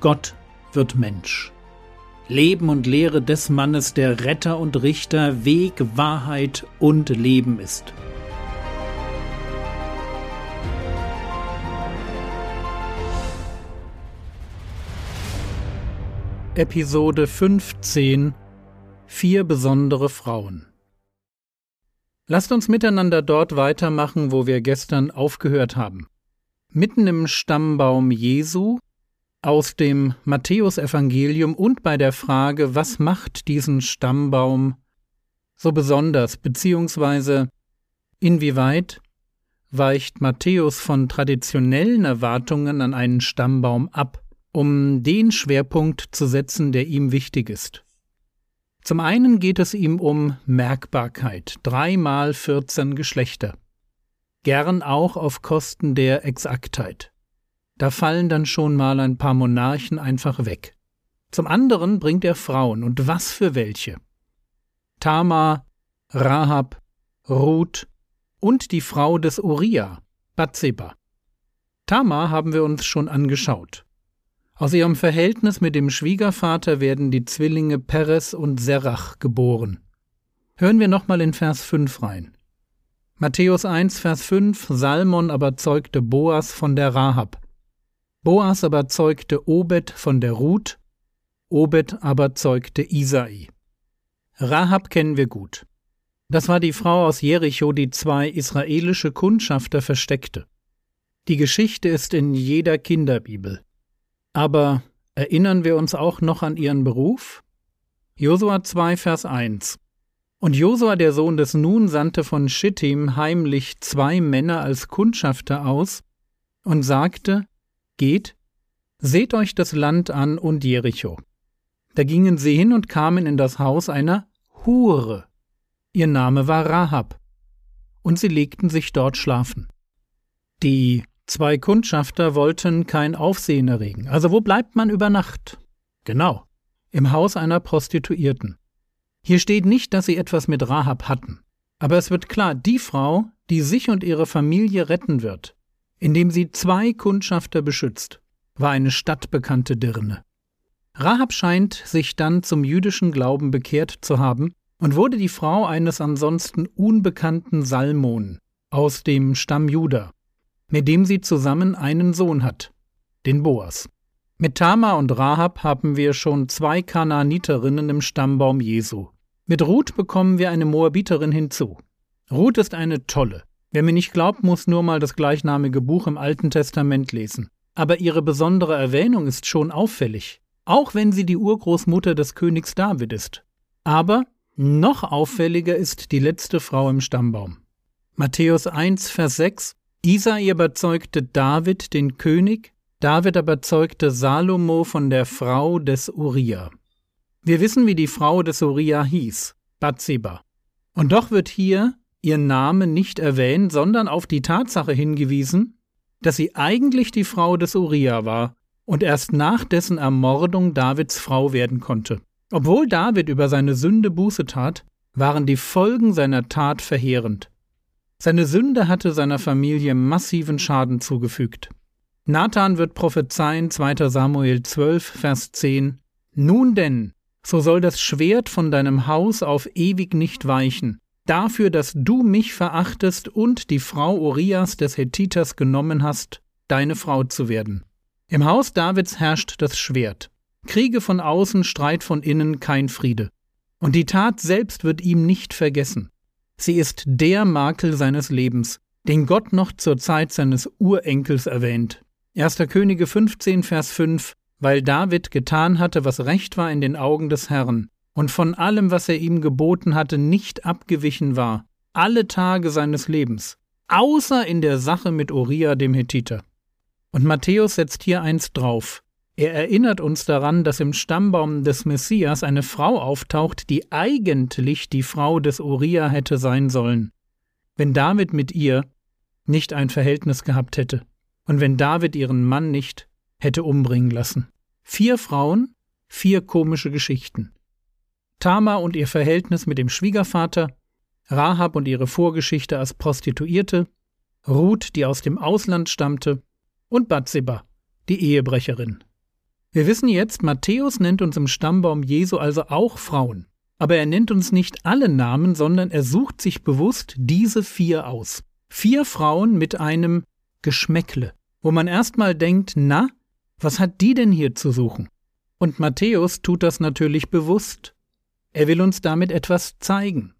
Gott wird Mensch. Leben und Lehre des Mannes, der Retter und Richter, Weg, Wahrheit und Leben ist. Episode 15 Vier besondere Frauen Lasst uns miteinander dort weitermachen, wo wir gestern aufgehört haben. Mitten im Stammbaum Jesu aus dem Matthäusevangelium und bei der Frage, was macht diesen Stammbaum so besonders, beziehungsweise inwieweit weicht Matthäus von traditionellen Erwartungen an einen Stammbaum ab, um den Schwerpunkt zu setzen, der ihm wichtig ist. Zum einen geht es ihm um Merkbarkeit, dreimal 14 Geschlechter, gern auch auf Kosten der Exaktheit. Da fallen dann schon mal ein paar Monarchen einfach weg. Zum anderen bringt er Frauen, und was für welche. Tamar, Rahab, Ruth und die Frau des Uriah, Bathseba. Tamar haben wir uns schon angeschaut. Aus ihrem Verhältnis mit dem Schwiegervater werden die Zwillinge Peres und Serach geboren. Hören wir nochmal in Vers 5 rein. Matthäus 1, Vers 5 Salmon aber zeugte Boas von der Rahab. Boas aber zeugte Obed von der Ruth, Obed aber zeugte Isai. Rahab kennen wir gut. Das war die Frau aus Jericho, die zwei israelische Kundschafter versteckte. Die Geschichte ist in jeder Kinderbibel. Aber erinnern wir uns auch noch an ihren Beruf? Josua 2, Vers 1. Und Josua, der Sohn des Nun, sandte von Schittim heimlich zwei Männer als Kundschafter aus und sagte, Geht, seht euch das Land an und Jericho. Da gingen sie hin und kamen in das Haus einer Hure. Ihr Name war Rahab. Und sie legten sich dort schlafen. Die zwei Kundschafter wollten kein Aufsehen erregen. Also wo bleibt man über Nacht? Genau, im Haus einer Prostituierten. Hier steht nicht, dass sie etwas mit Rahab hatten. Aber es wird klar, die Frau, die sich und ihre Familie retten wird, indem sie zwei Kundschafter beschützt, war eine stadtbekannte Dirne. Rahab scheint sich dann zum jüdischen Glauben bekehrt zu haben und wurde die Frau eines ansonsten unbekannten Salmon aus dem Stamm Juda, mit dem sie zusammen einen Sohn hat, den Boas. Mit Tamar und Rahab haben wir schon zwei Kanaaniterinnen im Stammbaum Jesu. Mit Ruth bekommen wir eine Moabiterin hinzu. Ruth ist eine tolle, Wer mir nicht glaubt, muss nur mal das gleichnamige Buch im Alten Testament lesen. Aber ihre besondere Erwähnung ist schon auffällig, auch wenn sie die Urgroßmutter des Königs David ist. Aber noch auffälliger ist die letzte Frau im Stammbaum. Matthäus 1, Vers 6 Isai überzeugte David, den König, David aber zeugte Salomo von der Frau des Uriah. Wir wissen, wie die Frau des Uriah hieß, Bathseba. Und doch wird hier ihr Name nicht erwähnt, sondern auf die Tatsache hingewiesen, dass sie eigentlich die Frau des Uriah war und erst nach dessen Ermordung Davids Frau werden konnte. Obwohl David über seine Sünde Buße tat, waren die Folgen seiner Tat verheerend. Seine Sünde hatte seiner Familie massiven Schaden zugefügt. Nathan wird prophezeien 2. Samuel 12, Vers 10 Nun denn, so soll das Schwert von deinem Haus auf ewig nicht weichen, dafür, dass du mich verachtest und die Frau Urias des Hethiters genommen hast, deine Frau zu werden. Im Haus Davids herrscht das Schwert. Kriege von außen, Streit von innen, kein Friede. Und die Tat selbst wird ihm nicht vergessen. Sie ist der Makel seines Lebens, den Gott noch zur Zeit seines Urenkels erwähnt. 1. Könige 15, Vers 5 Weil David getan hatte, was recht war in den Augen des Herrn, und von allem, was er ihm geboten hatte, nicht abgewichen war, alle Tage seines Lebens, außer in der Sache mit Uriah dem Hethiter. Und Matthäus setzt hier eins drauf. Er erinnert uns daran, dass im Stammbaum des Messias eine Frau auftaucht, die eigentlich die Frau des Uriah hätte sein sollen, wenn David mit ihr nicht ein Verhältnis gehabt hätte und wenn David ihren Mann nicht hätte umbringen lassen. Vier Frauen, vier komische Geschichten. Tamar und ihr Verhältnis mit dem Schwiegervater, Rahab und ihre Vorgeschichte als Prostituierte, Ruth, die aus dem Ausland stammte, und Bathseba, die Ehebrecherin. Wir wissen jetzt, Matthäus nennt uns im Stammbaum Jesu also auch Frauen. Aber er nennt uns nicht alle Namen, sondern er sucht sich bewusst diese vier aus. Vier Frauen mit einem Geschmäckle, wo man erstmal denkt, na, was hat die denn hier zu suchen? Und Matthäus tut das natürlich bewusst. Er will uns damit etwas zeigen.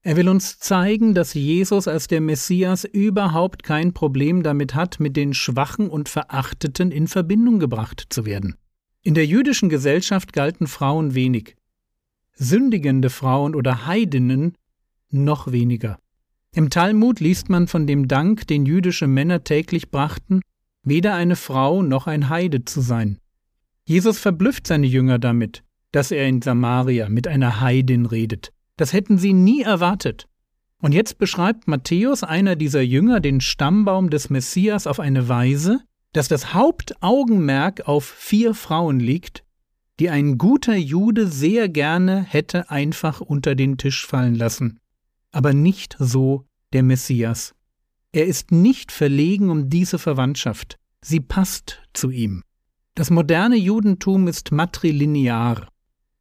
Er will uns zeigen, dass Jesus als der Messias überhaupt kein Problem damit hat, mit den Schwachen und Verachteten in Verbindung gebracht zu werden. In der jüdischen Gesellschaft galten Frauen wenig. Sündigende Frauen oder Heidinnen noch weniger. Im Talmud liest man von dem Dank, den jüdische Männer täglich brachten, weder eine Frau noch ein Heide zu sein. Jesus verblüfft seine Jünger damit, dass er in Samaria mit einer Heidin redet. Das hätten sie nie erwartet. Und jetzt beschreibt Matthäus, einer dieser Jünger, den Stammbaum des Messias auf eine Weise, dass das Hauptaugenmerk auf vier Frauen liegt, die ein guter Jude sehr gerne hätte einfach unter den Tisch fallen lassen. Aber nicht so der Messias. Er ist nicht verlegen um diese Verwandtschaft. Sie passt zu ihm. Das moderne Judentum ist matrilinear.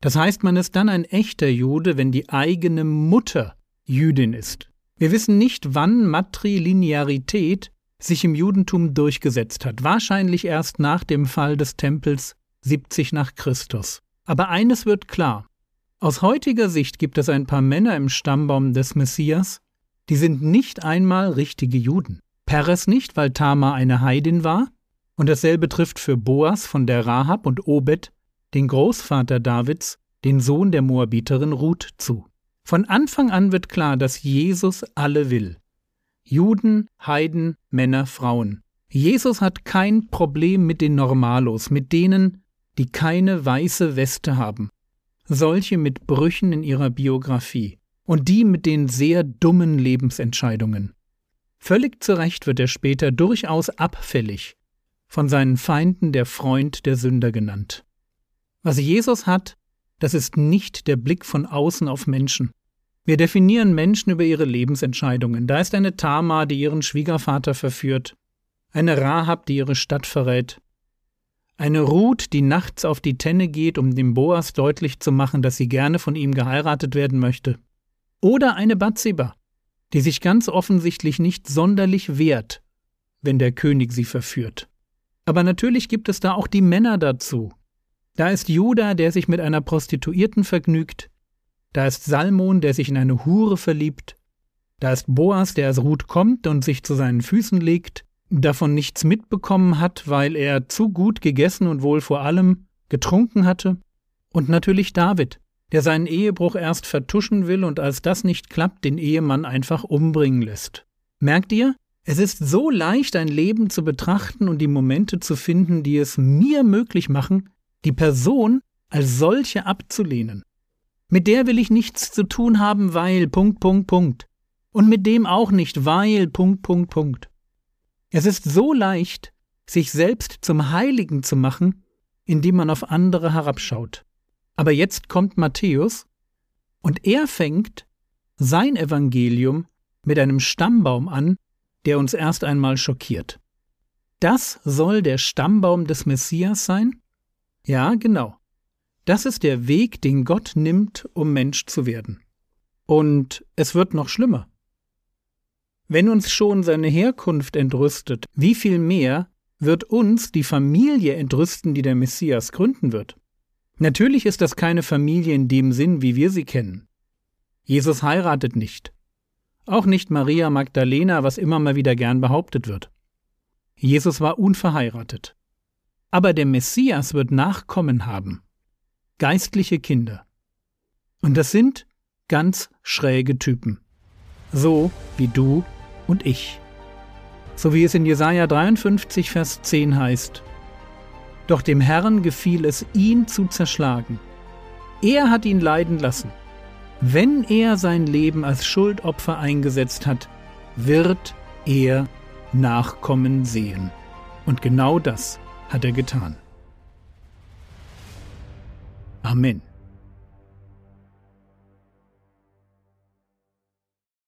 Das heißt, man ist dann ein echter Jude, wenn die eigene Mutter Jüdin ist. Wir wissen nicht, wann Matrilinearität sich im Judentum durchgesetzt hat. Wahrscheinlich erst nach dem Fall des Tempels 70 nach Christus. Aber eines wird klar. Aus heutiger Sicht gibt es ein paar Männer im Stammbaum des Messias, die sind nicht einmal richtige Juden. Peres nicht, weil Tamar eine Heidin war, und dasselbe trifft für Boas von der Rahab und Obed, den Großvater Davids, den Sohn der Moabiterin Ruth, zu. Von Anfang an wird klar, dass Jesus alle will. Juden, Heiden, Männer, Frauen. Jesus hat kein Problem mit den Normalos, mit denen, die keine weiße Weste haben. Solche mit Brüchen in ihrer Biografie und die mit den sehr dummen Lebensentscheidungen. Völlig zu Recht wird er später durchaus abfällig, von seinen Feinden der Freund der Sünder genannt. Was Jesus hat, das ist nicht der Blick von außen auf Menschen. Wir definieren Menschen über ihre Lebensentscheidungen. Da ist eine Tamar, die ihren Schwiegervater verführt, eine Rahab, die ihre Stadt verrät, eine Ruth, die nachts auf die Tenne geht, um dem Boas deutlich zu machen, dass sie gerne von ihm geheiratet werden möchte. Oder eine Bathseba, die sich ganz offensichtlich nicht sonderlich wehrt, wenn der König sie verführt. Aber natürlich gibt es da auch die Männer dazu, da ist Judah, der sich mit einer Prostituierten vergnügt. Da ist Salmon, der sich in eine Hure verliebt. Da ist Boas, der als Ruth kommt und sich zu seinen Füßen legt, davon nichts mitbekommen hat, weil er zu gut gegessen und wohl vor allem getrunken hatte. Und natürlich David, der seinen Ehebruch erst vertuschen will und als das nicht klappt, den Ehemann einfach umbringen lässt. Merkt ihr? Es ist so leicht, ein Leben zu betrachten und die Momente zu finden, die es mir möglich machen, die Person als solche abzulehnen. Mit der will ich nichts zu tun haben, weil Punkt, Punkt, Punkt. Und mit dem auch nicht, weil Punkt, Punkt, Punkt. Es ist so leicht, sich selbst zum Heiligen zu machen, indem man auf andere herabschaut. Aber jetzt kommt Matthäus und er fängt sein Evangelium mit einem Stammbaum an, der uns erst einmal schockiert. Das soll der Stammbaum des Messias sein? Ja, genau. Das ist der Weg, den Gott nimmt, um Mensch zu werden. Und es wird noch schlimmer. Wenn uns schon seine Herkunft entrüstet, wie viel mehr wird uns die Familie entrüsten, die der Messias gründen wird? Natürlich ist das keine Familie in dem Sinn, wie wir sie kennen. Jesus heiratet nicht. Auch nicht Maria Magdalena, was immer mal wieder gern behauptet wird. Jesus war unverheiratet. Aber der Messias wird Nachkommen haben. Geistliche Kinder. Und das sind ganz schräge Typen. So wie du und ich. So wie es in Jesaja 53, Vers 10 heißt: Doch dem Herrn gefiel es, ihn zu zerschlagen. Er hat ihn leiden lassen. Wenn er sein Leben als Schuldopfer eingesetzt hat, wird er Nachkommen sehen. Und genau das hat er getan. Amen.